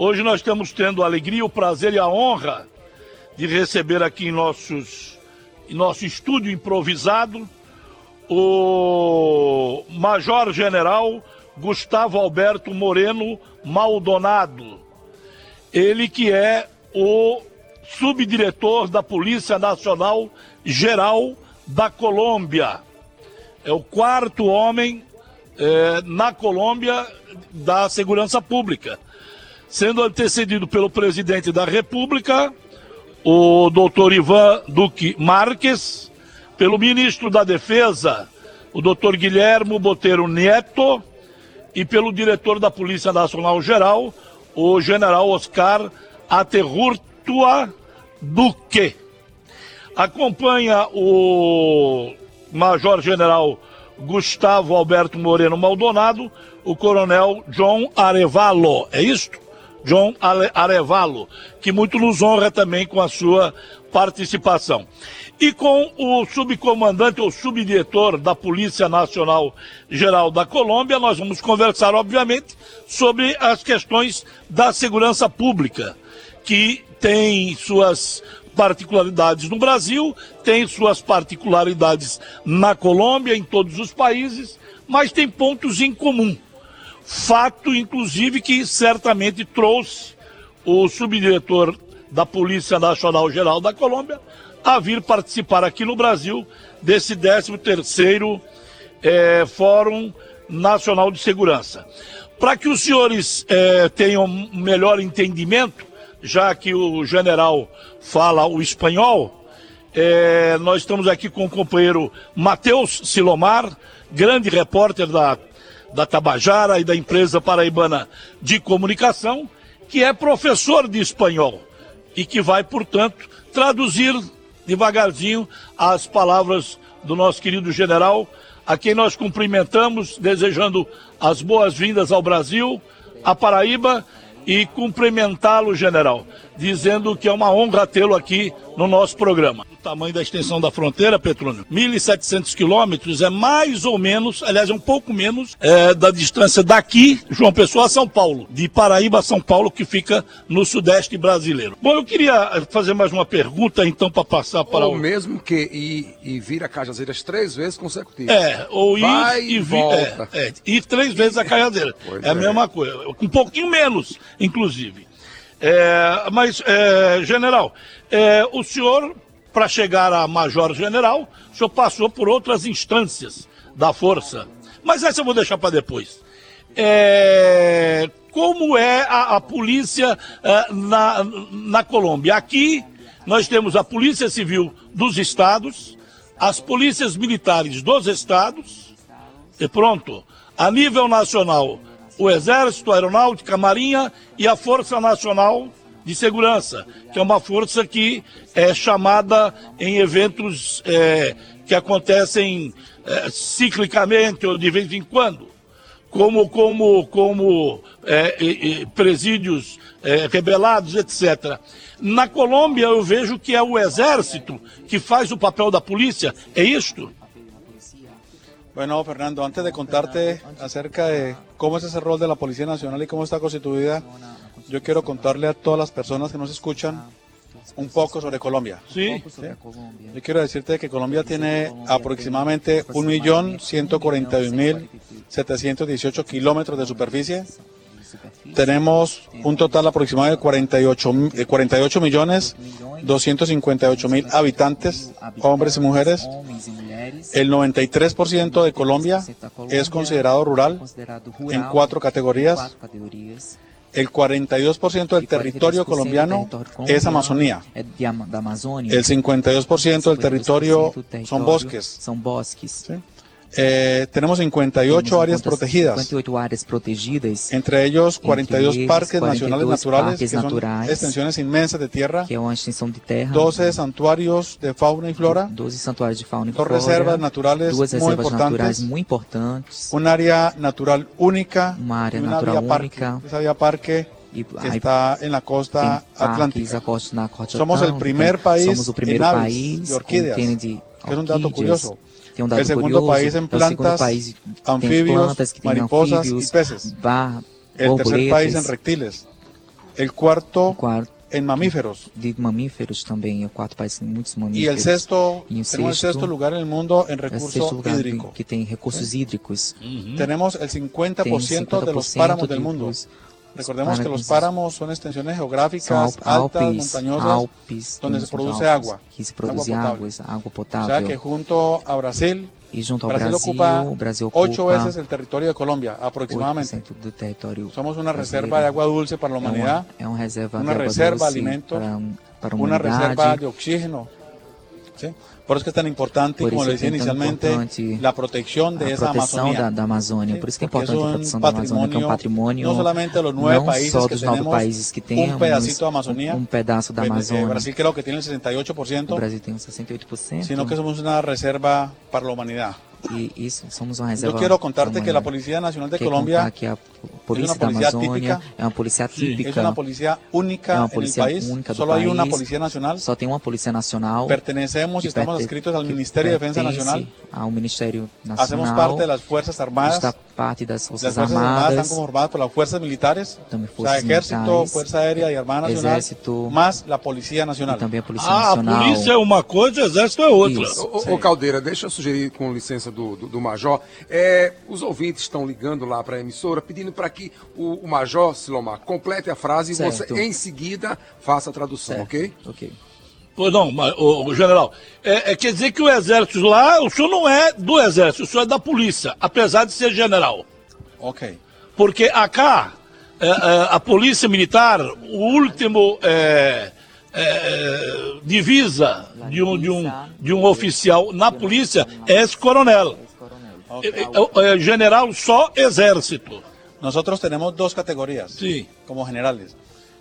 Hoje nós estamos tendo a alegria, o prazer e a honra de receber aqui em, nossos, em nosso estúdio improvisado o Major General Gustavo Alberto Moreno Maldonado. Ele que é o subdiretor da Polícia Nacional Geral da Colômbia. É o quarto homem é, na Colômbia da segurança pública, sendo antecedido pelo presidente da República, o doutor Ivan Duque Marques, pelo ministro da Defesa, o doutor Guilhermo Boteiro Neto, e pelo diretor da Polícia Nacional Geral, o general Oscar Aterrurtua Duque. Acompanha o Major General Gustavo Alberto Moreno Maldonado, o Coronel John Arevalo. É isto? John Arevalo, que muito nos honra também com a sua participação. E com o subcomandante ou subdiretor da Polícia Nacional Geral da Colômbia, nós vamos conversar, obviamente, sobre as questões da segurança pública, que tem suas particularidades no Brasil, tem suas particularidades na Colômbia, em todos os países, mas tem pontos em comum. Fato, inclusive, que certamente trouxe o subdiretor da Polícia Nacional Geral da Colômbia a vir participar aqui no Brasil desse 13º é, Fórum Nacional de Segurança. Para que os senhores é, tenham um melhor entendimento, já que o general fala o espanhol, é, nós estamos aqui com o companheiro Matheus Silomar, grande repórter da, da Tabajara e da empresa paraibana de comunicação, que é professor de espanhol e que vai, portanto, traduzir devagarzinho as palavras do nosso querido general, a quem nós cumprimentamos, desejando as boas-vindas ao Brasil, à Paraíba e cumprimentá-lo, general, dizendo que é uma honra tê-lo aqui no nosso programa. O tamanho da extensão da fronteira, Petrônio, 1.700 quilômetros é mais ou menos, aliás, é um pouco menos é, da distância daqui, João Pessoa, a São Paulo, de Paraíba a São Paulo, que fica no sudeste brasileiro. Bom, eu queria fazer mais uma pergunta, então, para passar para ou o... mesmo que ir e vir a Cajazeiras três vezes consecutivas. É, ou ir Vai e vir. É, é, ir três vezes a Cajazeiras. é a mesma coisa, um pouquinho menos, inclusive. É, mas, é, general, é, o senhor, para chegar a major-general, o senhor passou por outras instâncias da força. Mas essa eu vou deixar para depois. É, como é a, a polícia é, na, na Colômbia? Aqui nós temos a Polícia Civil dos estados, as polícias militares dos estados, e pronto. A nível nacional, o Exército, a Aeronáutica, a Marinha e a Força Nacional de Segurança, que é uma força que é chamada em eventos é, que acontecem é, ciclicamente ou de vez em quando, como, como, como é, presídios é, rebelados, etc. Na Colômbia eu vejo que é o Exército que faz o papel da polícia, é isto? Bueno, Fernando, antes de contarte acerca de cómo es ese rol de la Policía Nacional y cómo está constituida, yo quiero contarle a todas las personas que nos escuchan un poco sobre Colombia. Sí. Yo quiero decirte que Colombia tiene aproximadamente 1.141.718 kilómetros de superficie tenemos un total aproximado de 48, 48 millones 258 mil habitantes, hombres y mujeres. El 93% de Colombia es considerado rural en cuatro categorías. El 42% del territorio colombiano es Amazonía. El 52% del territorio son bosques. Eh, tenemos 58 áreas protegidas. 58 áreas protegidas. Entre ellos 42 entre parques nacionales naturales, parques que son naturais, extensiones inmensas de tierra. Que é uma extensão de terra. 12 santuarios de fauna y flora. 12 santuários de fauna e flora. Dos reservas naturales reservas muy importantes. naturais muito importantes. Un área natural única. Uma área natural única. Parque. Esa parque que está en la costa atlántica. Somos el primer país Somos o primeiro en país de orquídeas, de que es un dato curioso. Tem um dado el segundo curioso, país en o plantas, país anfibios, tem plantas que tem mariposas anfíbios, y peces. bar, El tercer país en reptiles. el cuarto O quarto en mamíferos de mamíferos também, o quarto país em muitos y mamíferos. el sexto, Y el tenemos el sexto- sexto lugar en el mundo en o recurso sexto hídrico. que tem recursos hídricos. Tenemos el Tem 50% de los páramos del de mundo. dos Recordemos que los páramos- son extensiones geográficas altas, montañosas, donde se produce agua, agua potable. o sea que junto a Brasil, junto ao Brasil Brasil, ocupa ocho veces el territorio de Colombia, aproximadamente. 8% do território Somos una brasileiro. reserva de agua dulce para la É uma, humanidad, é uma reserva de água reserva doce alimento, para, una reserva de oxígeno. ¿sí? Por eso es que es tan importante, Por como isso le é decía tão inicialmente, importante la protección de a esa proteção Amazonía. da, da Amazônia. Sí, Por isso que é porque importante a es un proteção da Amazônia, que é um patrimônio no solamente de los nueve não países só que dos nove tenemos países que temos un pedacito de Amazonía, um pedaço da pues, eh, Amazônia. Brasil creo que tiene el 68%, O Brasil tem uns 68%. sino que somos una reserva para la humanidad. E isso, somos uma reserva. Yo quiero contarte para a que la humanidade. Policía Nacional de Quero Colombia contar que a polícia uma da polícia Amazônia típica. é uma polícia típica. es una policía única É uma polícia país, única do país. policía nacional, Só tem uma polícia nacional. pertenecemos estamos perte- adscritos al que Ministerio de Defensa pertence Nacional, Ao Ministério Nacional. hacemos parte de las Fuerzas Armadas, Está parte das Forças Fuerzas Armadas Armadas. están conformadas por las Fuerzas Militares, Também o sea, Forças Ejército, Militares. Fuerza Aérea y Armada Nacional, Exército. más la Policía E Nacional. também a Polícia Ah, a Nacional. polícia é uma coisa, o exército é outra. Isso. Ô, Caldeira, deixa eu sugerir, com licença do, do, do Major, é, os ouvintes estão ligando lá para a emissora pedindo para que o, o Major Silomar complete a frase Certo. e você, em seguida, faça a tradução, Certo. ok? Ok. Pois não, mas, ô, general, é, é, quer dizer que o exército lá, o senhor não é do exército, o senhor é da polícia, apesar de ser general. Ok. Porque acá, é, é, a polícia militar, o último é, é, divisa de um, de, um, de um oficial na polícia é esse coronel. É, é, é, general só exército. Nosotros tenemos dos categorías Sí. como generales.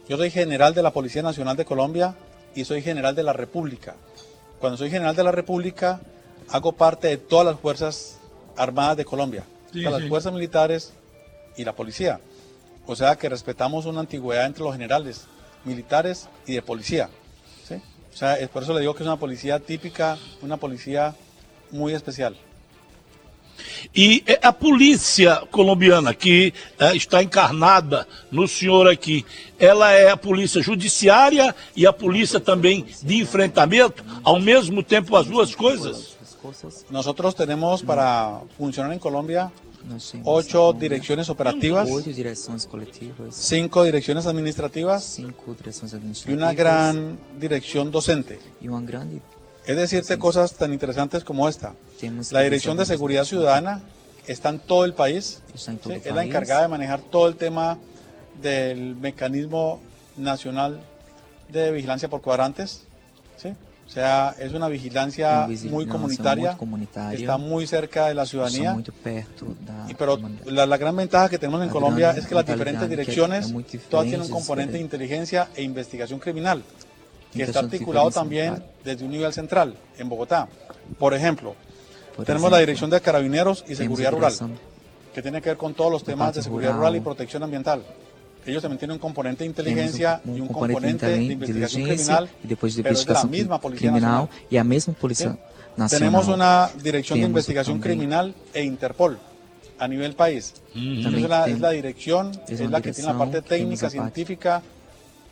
Yo soy general de la Policía Nacional de Colombia y soy general de la República. Cuando soy general de la República, hago parte de todas las Fuerzas Armadas de Colombia, Sí, o sea, las. Fuerzas Militares y la Policía. O sea que respetamos una antigüedad entre los generales, militares y de policía. O sea, es por eso le digo que es una policía típica, una policía muy especial. E é a polícia colombiana que eh, está encarnada no senhor aqui, ela é a polícia judiciária e a polícia também de enfrentamento, ao mesmo tempo as duas coisas? Nosotros tenemos para funcionar en Colombia nós temos ocho direcciones operativas, oito direções coletivas, cinco direcciones administrativas y una gran dirección docente. Es decirte cosas tan interesantes como esta. La Dirección de Seguridad Ciudadana está en todo el país. Está en todo ¿sí? el Es la encargada de manejar todo el tema del mecanismo nacional de vigilancia por cuadrantes. ¿sí? O sea, es una vigilancia muy comunitaria, está muy cerca de la ciudadanía. Y pero la, la gran ventaja que tenemos en Colombia es que las diferentes direcciones todas tienen un componente de inteligencia e investigación criminal, que está articulado también desde un nivel central, en Bogotá. Por ejemplo, tenemos la Dirección de Carabineros y Seguridad Rural, que tiene que ver con todos los temas de seguridad rural. y protección ambiental. Ellos también tienen un componente de inteligencia y un componente de investigación criminal, pero es de la misma Policía Nacional. a mesma polícia ¿sí? nacional. Tenemos una Dirección de Investigación Criminal e Interpol a nivel país. Entonces la, es la dirección, es la que tiene la parte técnica, científica,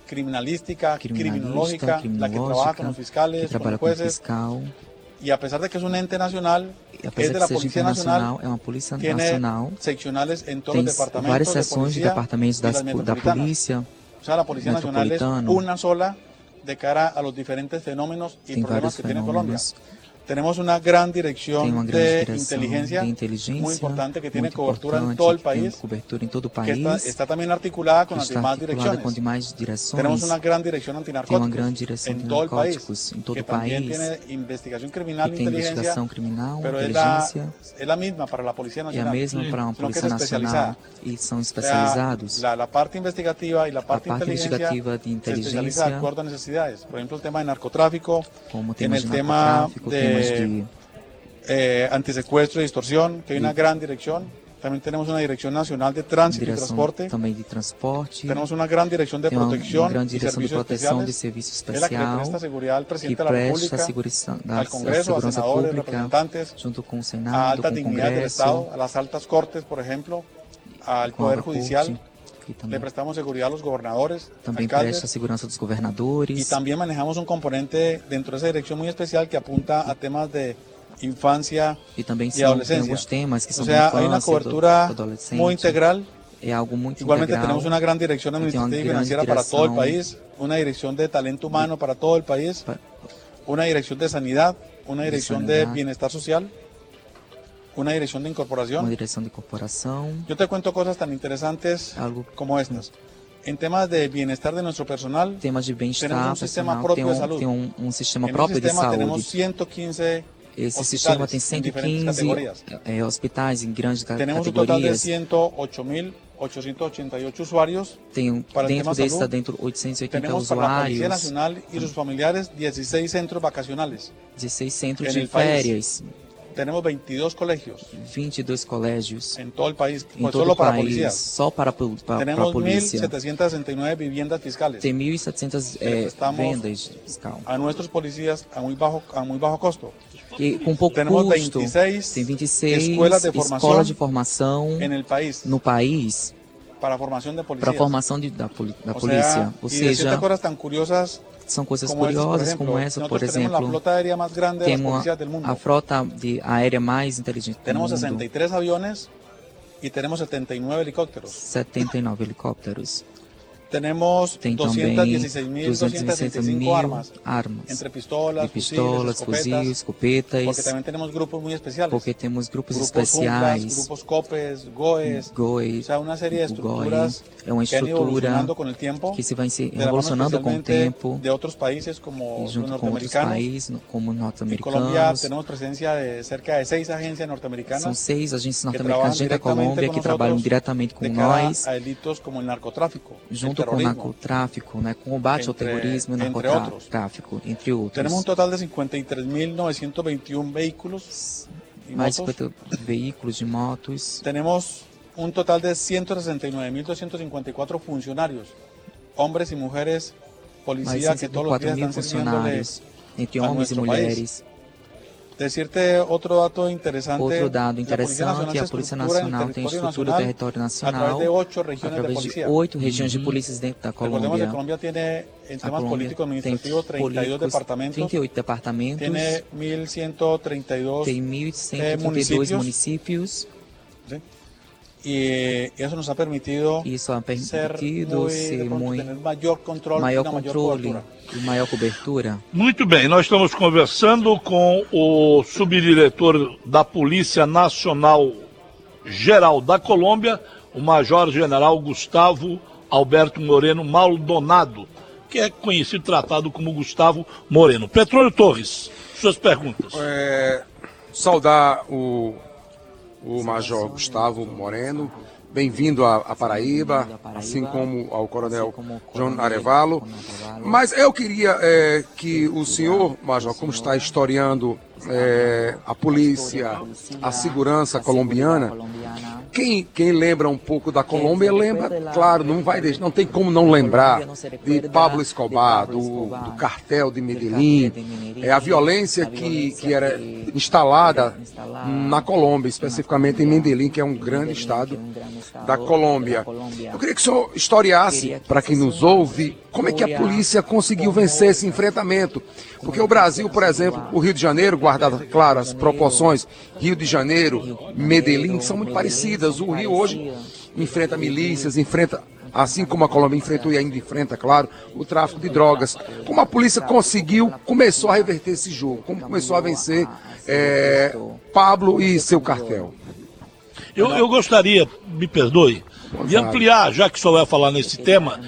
criminalística, criminológica, la que trabaja con los fiscales, con los com jueces, fiscal. y a pesar de que es un ente nacional, es de la internacional, Nacional, é uma polícia tiene nacional. seccionales en todos los departamentos várias de seções de policía departamentos da metropolitanas. polícia. O sea, la Policía Nacional es una sola de cara a los diferentes fenómenos y Tem problemas que tiene Colombia. Fenômenos. Tenemos una gran Tem dirección uma grande de direção inteligencia de inteligência muy importante que tiene muito cobertura en importante, todo el que tem país, cobertura em todo o que país. está, está también articulada con que las está demás articulada direcciones. com demais direções. Tenemos una gran dirección tem uma antinarcóticos grande direção en de todo el país, narcóticos em todo que o también país. tiene investigación criminal que e tem inteligencia, investigação criminal, pero es la, inteligência. es la misma para la Policía É a Nacional. mesma para uma sino que polícia es especializada. nacional e são O sea, especializados. la, la parte investigativa y la parte, parte de inteligencia investigativa de se especializa de inteligência, acuerdo a necesidades. Por ejemplo, el tema de narcotráfico, como en temas el de tema narcotráfico, de temas de eh, antisecuestro y distorsión, que hay una Y- gran dirección. También tenemos una dirección nacional de tránsito y direção transporte. também de transporte. Tenemos una gran dirección de tem uma, protección uma grande y direção de servicios proteção de especiales. serviço Es la que le especial presta seguridad al que presidente de la presta a República, segurança, da al Congreso, a segurança senadores, pública representantes, junto com o a Senado, altas com o dignidades del Congresso, Estado, a las altas cortes, por ejemplo, al com a Poder Corte, Judicial. que le prestamos seguridad a los gobernadores, também alcaldes, presta segurança dos y governadores. también manejamos un componente dentro de esa dirección muy especial que apunta a temas de infancia. Temas que O sea, hay una do, cobertura do muy integral. Algo Igualmente integral. tenemos una gran dirección administrativa y financiera para todo el país, una dirección de talento humano para todo el país, Pa- una dirección de sanidad, una dirección de bienestar social, una dirección de uma incorporación. direção de corporação, Yo te cuento cosas tan interesantes algo como estas. En temas de bienestar de nuestro personal, temas de bem-estar Tenemos un sistema propio de salud. tem um, um sistema en próprio de sistema tenemos saúde. 115 Esse hospitales sistema tem en diferentes 115 categorías. é, hospitais em grandes Tenemos un total de categorias. 108.888 usuarios. Tem, para el dentro tema desse salud, dentro 880 Tenemos para la Policía Nacional y sus familiares 16 centros vacacionales. 16 centros En de el férias, Tenemos 22 colegios 22 colégios en todo el país, em todo solo o para país, policías. só para, para, para a Tenemos polícia. 1.769 viviendas fiscales Tem 1.700 Le é, vendas fiscal. a nuestros policías a muy bajo, a muy bajo costo. E com pouco Tenemos custo, 26 tem 26 escolas de formação escolas de formação en el país no país para formación de para a formação de, da, poli- da O polícia. Ou seja, tan curiosas são coisas como por curiosas como essa, por nosotros tenemos la exemplo, flota aérea más grande temos del mundo. a, a frota de aérea mais inteligente do Tenemos mundo. 63 aviones y tenemos 79 helicópteros. 79 helicópteros. Tenemos Tem também 216.265 216 armas, mil armas. entre pistolas, pistolas, fuzis, escopetas, porque también tenemos grupos muy especiales. porque temos grupos grupos especiais, UNCLAS, grupos COPES, GOES, GOI, o sea, una serie de o GOI. estructuras É uma estrutura evolucionando con el tiempo, que se vai se evolucionando com o tempo de otros países como junto com outros norteamericanos. países, no- como En Colombia norte-americanos. tenemos presencia de cerca de seis agencias São norteamericanas seis agências norte-americanas da Colômbia que trabalham nosotros diretamente com nós, a delitos como el narcotráfico, junto com o narcotráfico, né, combate ao Entre- terrorismo e entre narcotráfico, entre outros. Tenemos un total de 53.921 vehículos y Mais motos. 50 veículos de motos, Tenemos un total de 169.254 funcionarios, hombres y mujeres, mais policía que todos los 104 días mil están sirviéndole. funcionários, entre homens e nuestro país. Decirte otro dato interesante. Outro dado interessante, a Polícia Nacional tem estrutura nacional território nacional através de oito regiões de polícias dentro da Colômbia. Colombia tiene en A temas Colômbia políticos tem administrativos 32 políticos, departamentos, 38 departamentos, tiene 1.132 tem eh, 1.132 municipios. municípios. Y eso nos ha permitido e Isso ha ser permitido muy, ser pronto, muito tener mayor control y maior controle cobertura. e maior cobertura. Muito bem, nós estamos conversando com o subdiretor da Polícia Nacional Geral da Colômbia, o Major-General Gustavo Alberto Moreno Maldonado, que é conhecido tratado como Gustavo Moreno. Petróleo Torres, suas perguntas. É, saudar o, o Major Gustavo Moreno. Bem-vindo à, Paraíba, assim como ao Coronel João Arevalo. Mas eu queria é, que o senhor, Major, como está historiando é, a polícia, a segurança colombiana, quem, quem lembra um pouco da Colômbia lembra, claro, não vai deixar, não tem como não lembrar de Pablo Escobar, do, do cartel de Medellín, é a violência que, que era instalada na Colômbia, especificamente em Medellín, que é um grande estado da Colômbia. Eu queria que o senhor historiasse para quem nos ouve como é que a polícia conseguiu vencer esse enfrentamento. Porque o Brasil, por exemplo, o Rio de Janeiro, guardado, claro, as proporções, Rio de Janeiro, Medellín, são muito parecidas. O Rio hoje enfrenta milícias, enfrenta, assim como a Colômbia enfrentou e ainda enfrenta, claro, o tráfico de drogas. Como a polícia conseguiu, começou a reverter esse jogo, como começou a vencer é, Pablo e seu cartel. Eu, eu gostaria, me perdoe, de ampliar, já que só vai falar nesse tema,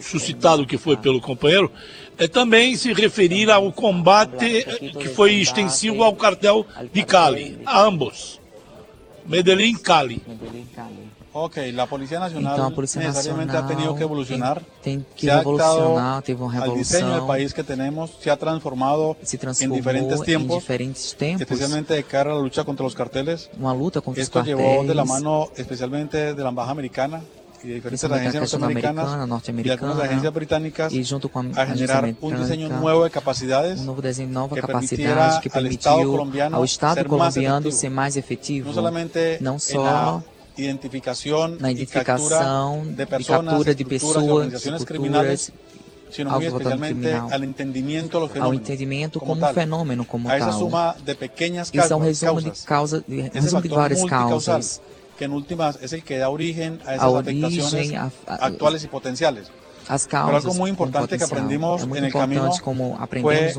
suscitado que foi pelo companheiro, é também se referir ao combate que foi extensivo ao cartel de Cali, a ambos, Medellín e Cali. Ok, la Policía Nacional Então a Polícia necesariamente ha tenido Nacional que evolucionar. tem, tem que se revolucionar, teve uma al diseño del país que tenemos, se ha transformado se en diferentes em tiempos, diferentes tempos, especialmente de cara a la lucha contra los carteles. uma luta contra os Esto llevó de la mano especialmente de la Embajada Americana y de diferentes Principalmente agencias a Caixa norteamericanas Americana, y algunas agencias británicas e junto com a a generar un diseño americana, nuevo de capacidades um novo desenho, nova que capacidade que permitiu ao Estado ser colombiano ser mais efetivo, não só identificación na y captura identificação de e captura de y pessoas, organizaciones criminales, estruturas, sino muy especialmente criminal. al entendimiento de ao entendimento como como, um fenômeno como tal. suma de pequeñas Isso é um causas, resumo de, causas, causa, de, resumo de várias causas. Que en últimas es el que da origen a esas afectaciones origem, a, a, actuales y potenciales. as Pero algo muy importante que aprendimos en el camino como fue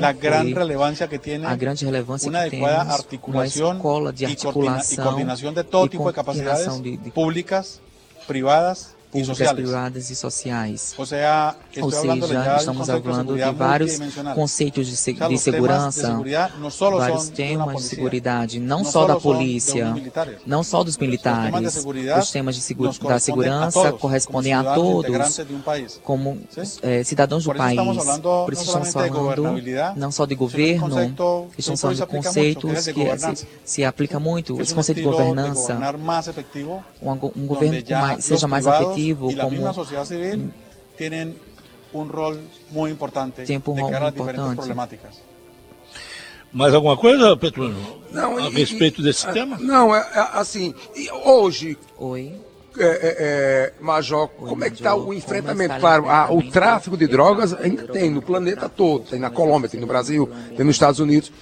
la gran relevancia que tiene una adecuada temos, articulación de y, coordina- y coordinación de todo tipo de capacidades coordenação de, de públicas, privadas sociales. privadas e sociais. Ou seja, estamos falando de vários conceitos de, de segurança, vários temas de seguridade, não só da polícia, não só dos militares. Os temas de segu- nos da segurança correspondem a todos como eh, cidadãos do país. Por isso estamos falando não só de governo, estamos falando de conceitos que é se, se aplica muito, esse conceito de governança, um, um governo mais, seja mais privados y la misma como sociedad civil tienen un rol muy importante de cara a diferentes problemáticas. Mais alguma coisa, Petrônio, Não, a e- respeito e- desse ah, tema? Não, é, é assim, e hoje, Oi. É, é, é, Major, como é que está o como enfrentamento? está o Claro, a- o enfrentamento? tráfico de drogas ainda tem no planeta todo, tem na Colômbia, tem no Brasil, tem nos Estados Unidos.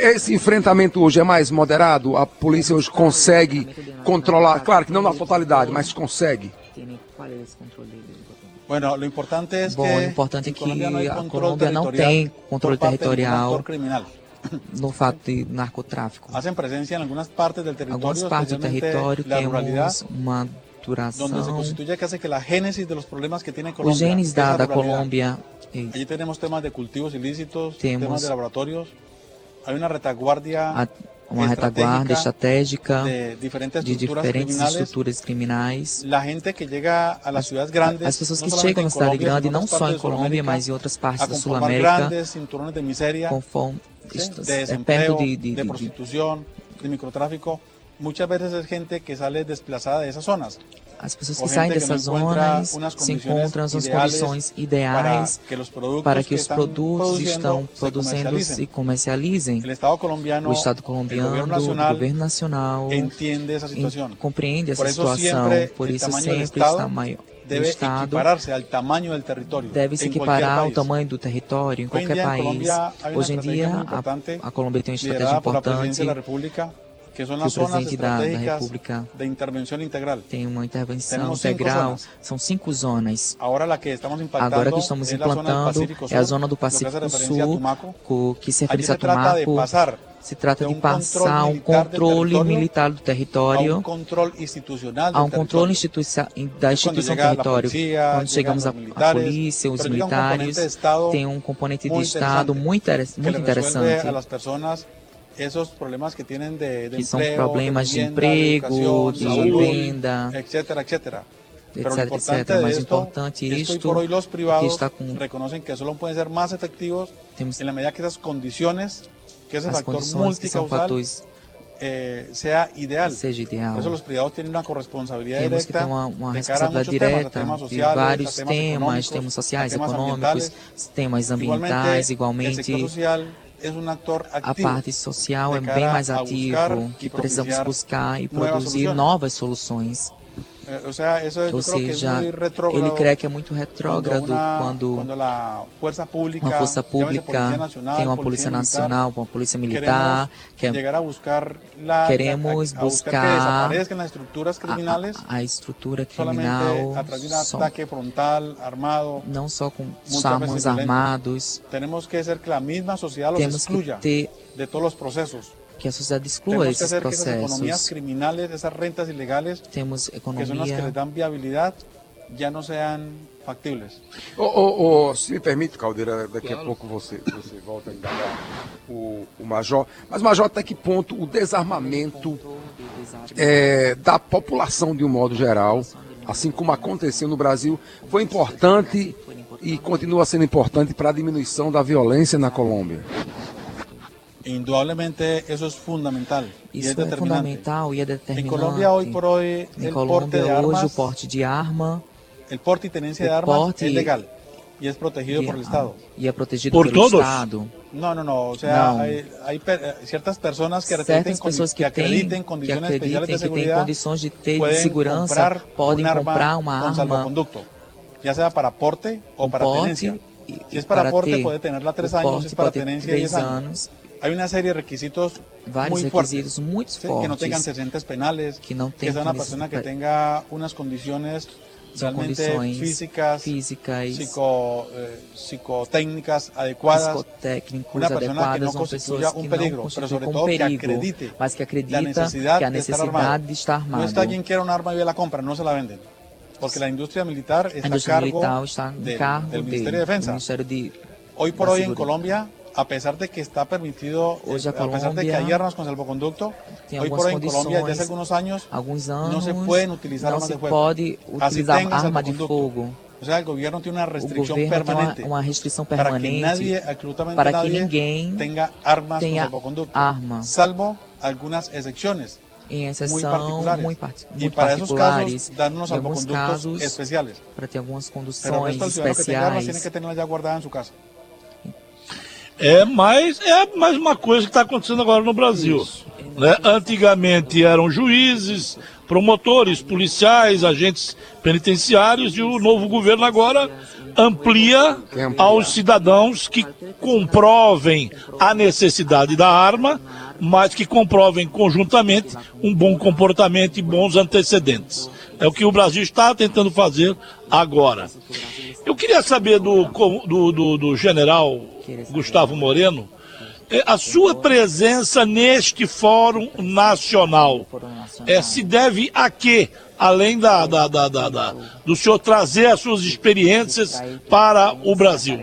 Esse enfrentamento hoje é mais moderado? A polícia hoje consegue controlar, claro que não na totalidade, mas consegue. É Bom, que o importante é que a control Colômbia não tem controle territorial. No fato de narcotráfico. Hacen presencia en algunas partes del territorio, Algumas partes especialmente território la ruralidad, temos uma duração. donde se constituye casi que la génesis de los problemas que tiene Colombia. genes es da, da. Colômbia. eh, Allí tenemos temas de cultivos ilícitos, Tenemos- temas de laboratorios. Hay una retaguardia a- uma retaguarda estratégica de diferentes de diferentes estruturas criminais. As pessoas que chegam na cidade grande, não só em Colômbia, mas em outras partes da Sul-América, conforme de é perto de, de, de de, de microtráfico. Muchas veces es gente que sale desplazada de esas zonas. As pessoas que saem dessas zonas se encontram as ideales condições ideais para que os produtos estão produzindo se comercializem. O Estado colombiano, o governo nacional compreende essa situação. Por isso sempre Estado tamanho do Estado deve se equiparar ao tamanho do território em qualquer país. Hoje em dia, a, a Colômbia tem uma estratégia importante que que o zonas presidente da, da República de intervención integral. tem uma intervenção cinco integral. São cinco zonas. Ahora la que estamos implantando Agora que estamos implantando é a zona do que Pacífico a Sul, Tumaco. que se refere a Tumaco. Se trata de um passar controle um militar do controle território militar do a território institucional a um controle territorio. instituição, da instituição a território. Quando chegamos chegam à polícia, os militares, tem um componente de Estado muito, a interessante, esos problemas que tienen de, de que empleo, problemas de vivienda, emprego, educación, de salud, venda, etcétera, etcétera. Pero lo etc, importante etc. de Mas esto importante es que hoy isto por hoy los privados com reconocen que solo pueden ser más efectivos temos en la medida que esas condiciones, que ese as factor multicausal eh, sea ideal. seja ideal. Por eso los privados tienen una corresponsabilidad Temos que ter directa uma, uma de cara a temas, a temas de sociales, vários a temas temas, económicos, temas sociais, a temas temas Igualmente, ambientais, el igualmente sector social a activo. parte social é bem mais a ativo, buscar que e precisamos buscar e produzir novas soluções. Eh, Ou seja, ele crê que é muito retrógrado quando uma força pública tem uma polícia nacional, uma polícia militar, que é Queremos buscar a, a, estrutura criminal só, não só com armas armados, temos que ter de todos los procesos. Que a sociedade exclua esses processos. Temos economia ya no sean factibles. Ô, ô, ô, se me permite, Caldeira, daqui a pouco você, você volta a indagar o, o Major. Mas, Major, até que ponto o desarmamento é, da população de um modo geral, assim como aconteceu no Brasil, foi importante e continua sendo importante para a diminuição da violência na Colômbia? Indudablemente eso es fundamental y Isso es é determinante. fundamental e é En determinante. Colombia hoy por hoy Em el porte Colômbia de hoje o armas, porte de arma el porte y tenencia de o armas porte es legal. y es protegido e, por el Estado. e é protegido Por pelo todos? Estado. No, no, no. O sea, No. hay, hay per- eh, ciertas personas que acrediten, Certas condi- pessoas que que têm, acrediten que condiciones especiales de acreditem que têm seguridad condições de ter de pueden segurança comprar podem un arma comprar uma con arma salvoconducto, ya sea para porte o com para porte tenencia. e, Si es para para porte, ter. puede tenerla tres o años, porte si es para pode ter tenencia, três 10 años. Hay una serie de requisitos Vários muy fuertes. requisitos muito Sí, que no tengan fortes antecedentes penales, que não que sea una condici- persona que tenga unas condiciones são realmente condições físicas, físicas, psico, eh, psicotécnicas adecuadas, una persona que no constituya un que peligro, não pero sobre todo que acredite mas que la necesidad que a de estar armado. de estar No está quien quiera un arma y ve la compra, no se la venden. Porque la industria militar está a cargo militar está em del, cargo del Ministerio de Defensa. Ministério de Hoy por hoy en Seguridad. Colombia, a pesar de que está permitido, eh, a pesar de que hay armas con salvoconducto, tem hoy por hoy en Colombia desde hace algunos años no se pueden utilizar armas de fuego. pode Así arma de fogo. O sea, el gobierno tiene una restricción tem permanente para que nadie, absolutamente para que nadie, ninguém tenga armas tenha con salvoconducto, arma. salvo algunas excepciones. em exceção particulares. muito, parti- Y muito para esos particulares, casos dan unos em alguns salvoconductos casos, especiales. para ter algumas conduções que tenga armas tiene especiais. que tenerlas ya guardadas en su casa. É mais, é mais uma coisa que está acontecendo agora no Brasil. Né? Antigamente eram juízes, promotores, policiais, agentes penitenciários e o novo governo agora amplia aos cidadãos que comprovem a necessidade da arma, mas que comprovem conjuntamente um bom comportamento e bons antecedentes. É o que o Brasil está tentando fazer agora. Eu queria saber do, do, do, do general Gustavo Moreno é, a sua presença neste Fórum Nacional é, se deve a quê? Além da, da, da, da- do senhor trazer as suas experiências para o Brasil.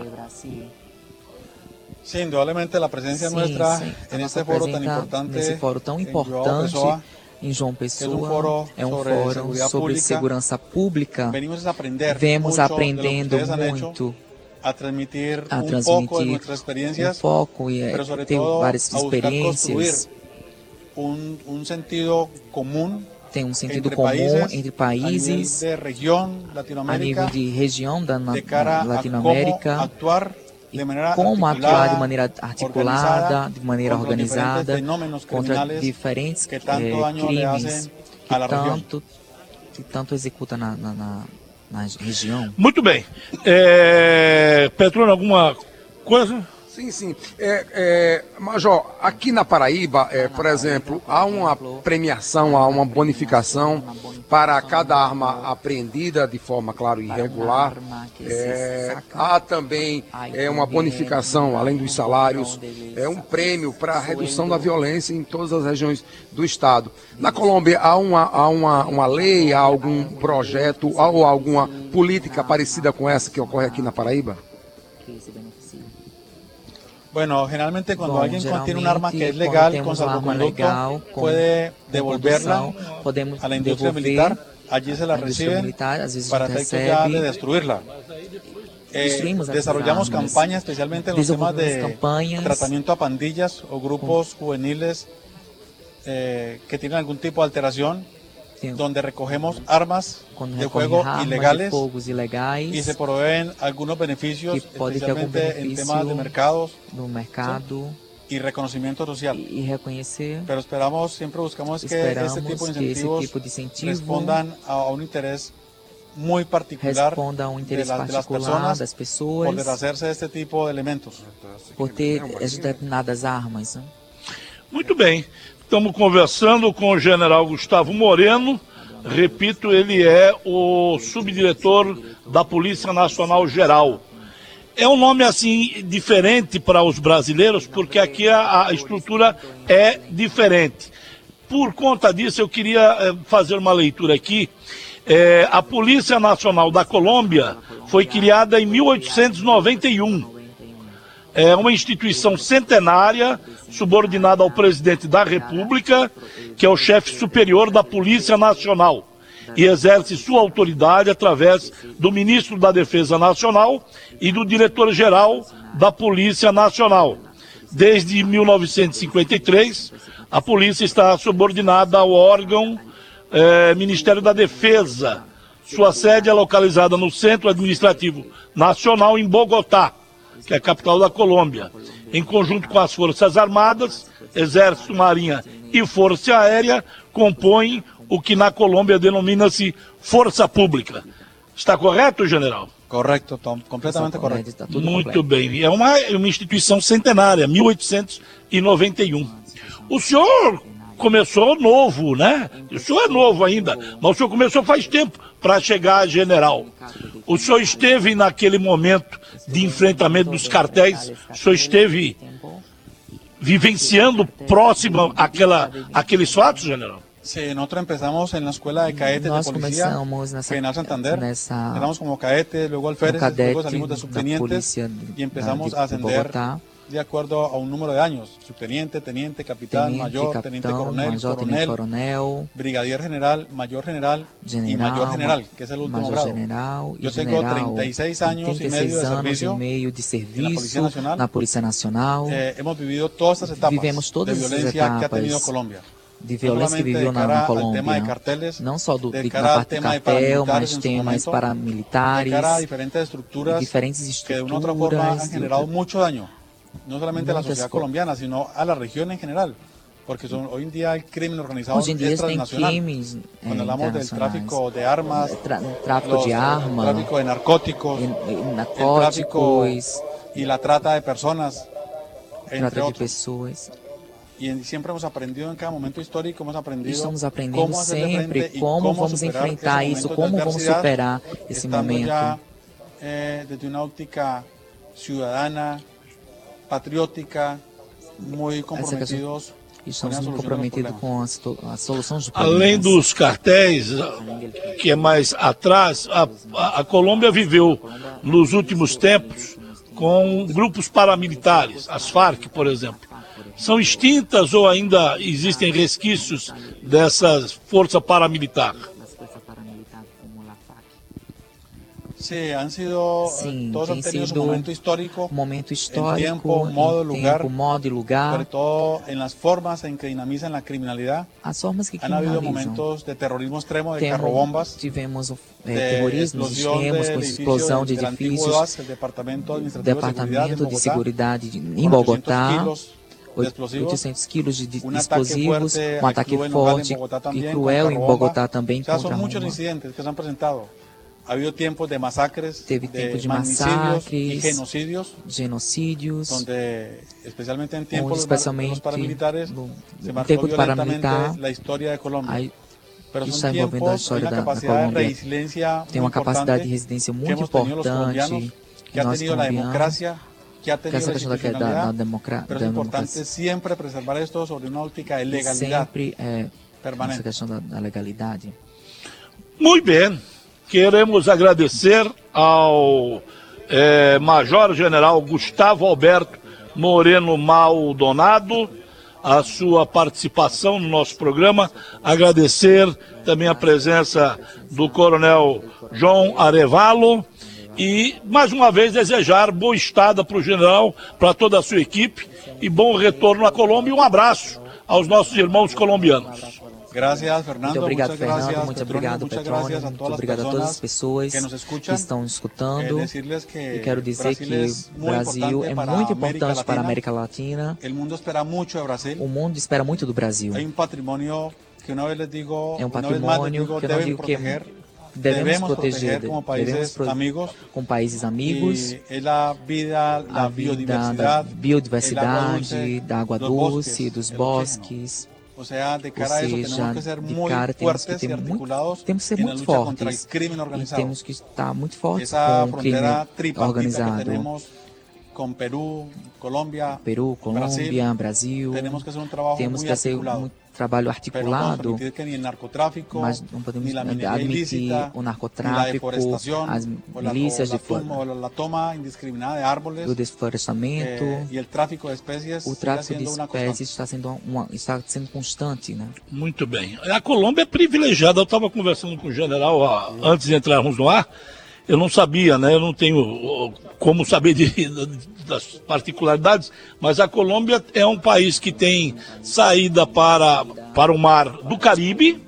Sí, indudablemente la presencia Sim, nuestra sim, a en este foro tan presença importante nesse fórum tão importante em João Pessoa é um fórum sobre segurança pública. venimos a aprender Vemos aprendendo muito a transmitir a transmitir um foco e ter várias a experiências. Tem um sentido comum entre a países a nível de região da a Latinoamérica como atuar de maneira articulada, de maneira organizada contra diferentes que eh, crimes que tanto, que tanto executa na, na, na, na região. Muito bem. É, Petrônio, alguma coisa? Sim, sim. É, é, Major, aqui na Paraíba, é, por exemplo, há uma premiação, há uma bonificação para cada arma apreendida de forma, claro, irregular. É, há também é, uma bonificação, além dos salários, é um prêmio para a redução da violência em todas as regiões do Estado. Na Colômbia, há uma, há uma, uma lei, há algum projeto ou alguma política parecida com essa que ocorre aqui na Paraíba? Bueno, generalmente cuando Bom, alguien contiene un arma que es legal con salvoconducto, legal, puede devolverla a la industria militar, allí se la reciben para efectos ya de destruirla. Eh, desarrollamos campañas especialmente en los temas de tratamiento a pandillas o grupos juveniles eh, que tienen algún tipo de alteración, donde recogemos armas de de ilegales ilegais y se proveen algunos beneficios, especialmente en temas de mercados no mercado y reconocimiento social. e reconhecer, Pero esperamos, siempre buscamos que este tipo de incentivos tipo de incentivo respondan a, a un interés muy particular responda a um interesse de, la- de las particular personas das por pessoas deshacerse de este tipo de elementos. por ter as determinadas armas. Muito bem. Estamos conversando com o general Gustavo Moreno. Repito, ele é o subdiretor da Polícia Nacional Geral. É um nome assim diferente para os brasileiros, porque aqui a, a estrutura é diferente. Por conta disso, eu queria eh, fazer uma leitura aqui. Eh, a Polícia Nacional da Colômbia foi criada em 1891 é uma instituição centenária, subordinada ao presidente da República, que é o chefe superior da Polícia Nacional, e exerce sua autoridade através do ministro da Defesa Nacional e do diretor-geral da Polícia Nacional. Desde 1953, a polícia está subordinada ao órgão eh, Ministério da Defesa, Sua sede é localizada no Centro Administrativo Nacional em Bogotá, que é a capital da Colômbia, em conjunto com as Forças Armadas, Exército, Marinha e Força Aérea, compõem o que na Colômbia denomina-se Força Pública. Está correto, general? Correcto, Tom, completamente correcto. Está tudo Muito completo. bem. É uma, é uma instituição centenária, 1891. O senhor começou novo, né? O senhor é novo ainda, mas o senhor começou faz tempo para chegar a general. O senhor esteve naquele momento de enfrentamento dos cartéis, o senhor esteve vivenciando próximo àquela, àqueles fatos, general? Sí, nosotros empezamos en la escuela de cadetes Nós de policía, começamos nessa, General Santander. nessa Empezamos como cadetes, luego cadete luego salimos de da subtenientes polícia empezamos de- a de ascender. De acuerdo a un número de años. Subteniente, teniente, capitán, Tenente, mayor, teniente capitão, coronel, major, tenente coronel, coronel, brigadier general, mayor general, y general, mayor general, que es el último major grado. general e Yo tengo general. 36 años y 36 medio de anos servicio e meio de Polícia serviço Nacional. na Polícia Nacional, Eh, hemos vivido todas estas etapas Vivemos todas de essas violencia que ha etapas tenido Colombia. de No violência que solamente viveu de na, cara na al tema de Colômbia. carteles, Não só do, de de, cara da al parte de tema de cartel, paramilitares mas en su temas momento, de paramilitares, cara a diferentes estructuras diferentes que de una u otra forma estruturas. han generado mucho daño, no solamente a la sociedad co- colombiana, sino a la región en general, porque son, hoy en día el crimen organizado Hoje em dia transnacional. crimes Cuando hablamos del tráfico de armas, Tra- tráfico los- de el armas, tráfico de narcóticos, en- en el tráfico narcóticos, y la trata de personas, entre trata de otros. pessoas. Y en- siempre hemos aprendido en cada momento histórico, hemos aprendido Estamos aprendendo cómo y como cómo vamos superar enfrentar ese de como vamos adversidad, superar estando momento. ya eh, desde una óptica ciudadana, patriótica, muy comprometidos E estamos muito comprometidos problemas. com a, situ- a solução dos Além problemas. dos cartéis, que é mais atrás, a, a- a Colômbia viveu nos últimos tempos com grupos paramilitares, as Farc, por exemplo. São extintas ou ainda existem resquícios dessa força paramilitar? Sí, han sido, eh, Sim, todos han tem sido momento histórico, Momento histórico, tiempo, modo, em lugar, tempo, modo e sobre lugar, todo en las formas en que dinamizan la criminalidad. as formas que Han habido momentos de terrorismo extremo, de Temos- carrobombas, tivemos o- eh, terrorismo extremos, com explosão de edifícios, Departamento Administrativo de Seguridad en departamento de Bogotá, seguridade de- em con 800 Bogotá, kilos de explosivos. 800 quilos de, explosivos, fuerte um ataque forte e cruel em. Bogotá também sea, contra Roma. Que. Ha habido tiempos de masacres, Teve de tempo de magnicidios y massacres, genocidios, genocídios, donde especialmente en tiempos de los especialmente paramilitares no, se marcó violentamente paramilitar, la historia de Colombia. aí Pero isso son está envolvendo a tiempos, hay história una da, da capacidad de Colômbia. resiliencia Tem muy uma capacidade importante de residência que muito hemos tenido los importante colombianos, que que ha nós tenido la colombianos, democracia, que ha que tenido essa la questão da, da, da, democra, pero da es importante democracia siempre preservar esto sobre una óptica de legalidad sempre é, essa permanente. questão da, da legalidade. Muito bem. Queremos agradecer ao eh, Major General Gustavo Alberto Moreno Maldonado a sua participação no nosso programa. Agradecer também a presença do Coronel João Arevalo e, mais uma vez, desejar boa estada para o general, para toda a sua equipe e bom retorno à Colômbia e um abraço aos nossos irmãos colombianos. Gracias, Fernando. Muito obrigado, muchas Fernando. gracias, muito obrigado, muchas Petrônio. gracias a Muito obrigado a todas as pessoas que nos que escuchan. estão Eh, escutando. que E quero dizer que o Brasil é muito importante para a. América Latina. El mundo espera mucho de Brasil. O mundo espera muito do Brasil. Hay un patrimonio que una vez digo, É um patrimônio digo, que eu não digo que proteger, devemos debemos proteger, proteger como países devemos pro- amigos. com países amigos. Es la vida, la a vida da biodiversidade, da água doce, dos bosques. O sea, de Ou cara a seja, tenemos que ser de muy cara temos que ter muito, temos que ser muito fortes e temos que estar muito fortes Esa com o crime que organizado. tenemos con Perú, Colombia, Peru, Colômbia, Brasil, Brasil. que Temos que fazer um trabalho Pero no podemos articulado, permitir que el narcotráfico, mas não podemos eh, admitir ilícita, o narcotráfico, as o milícias o de o árboles do desflorestamento. eh, o sigue tráfico de espécies está sendo, uma, está sendo constante, né? Muito bem. A Colômbia é privilegiada. Eu estava conversando com o general ah, antes de entrarmos no ar. Eu não sabia, né? Eu não tenho oh, como saber de, das particularidades, mas a Colômbia é um país que tem saída para, para o mar do Caribe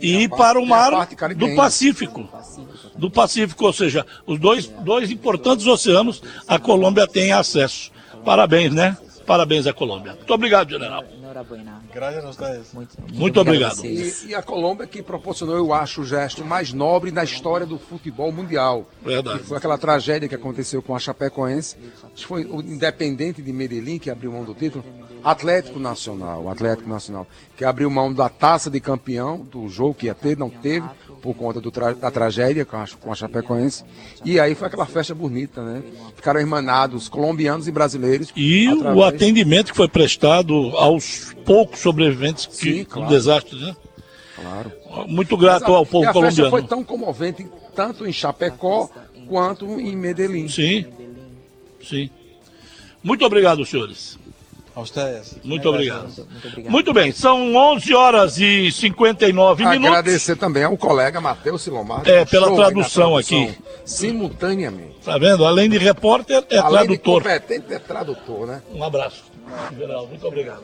e para o mar do Pacífico. Do Pacífico, ou seja, os dois, dois importantes oceanos a Colômbia tem acesso. Parabéns, né? Parabéns à Colômbia. Muito obrigado, general. Graças a vocês. Muito, muito obrigado. E, e, a Colômbia que proporcionou, eu acho, o gesto mais nobre da história do futebol mundial. Verdade. Que foi aquela tragédia que aconteceu com a Chapecoense. Acho que foi o Independente de Medellín que abriu mão do título. Atlético Nacional, Atlético Nacional, que abriu mão da taça de campeão do jogo que ia ter, não teve, por conta tra da tragédia com a, com a Chapecoense. E aí foi aquela festa bonita, né? Ficaram irmanados colombianos e brasileiros. E através... o atendimento que foi prestado aos poucos sobreviventes que, Sim, claro. do desastre, né? Claro. Muito grato ao povo a colombiano. foi tão comovente, tanto em Chapecó quanto em Medellín. Sim, sim. Muito obrigado, senhores. Muito obrigado. Muito, obrigado. Muito bem, são 11 horas e 59 minutos. Agradecer também ao colega Matheus Silomar. É, pela tradução, tradução, aqui. Simultaneamente. Tá vendo? Além de repórter, é Além tradutor. De competente, é tradutor, né? Um abraço. General, muito obrigado.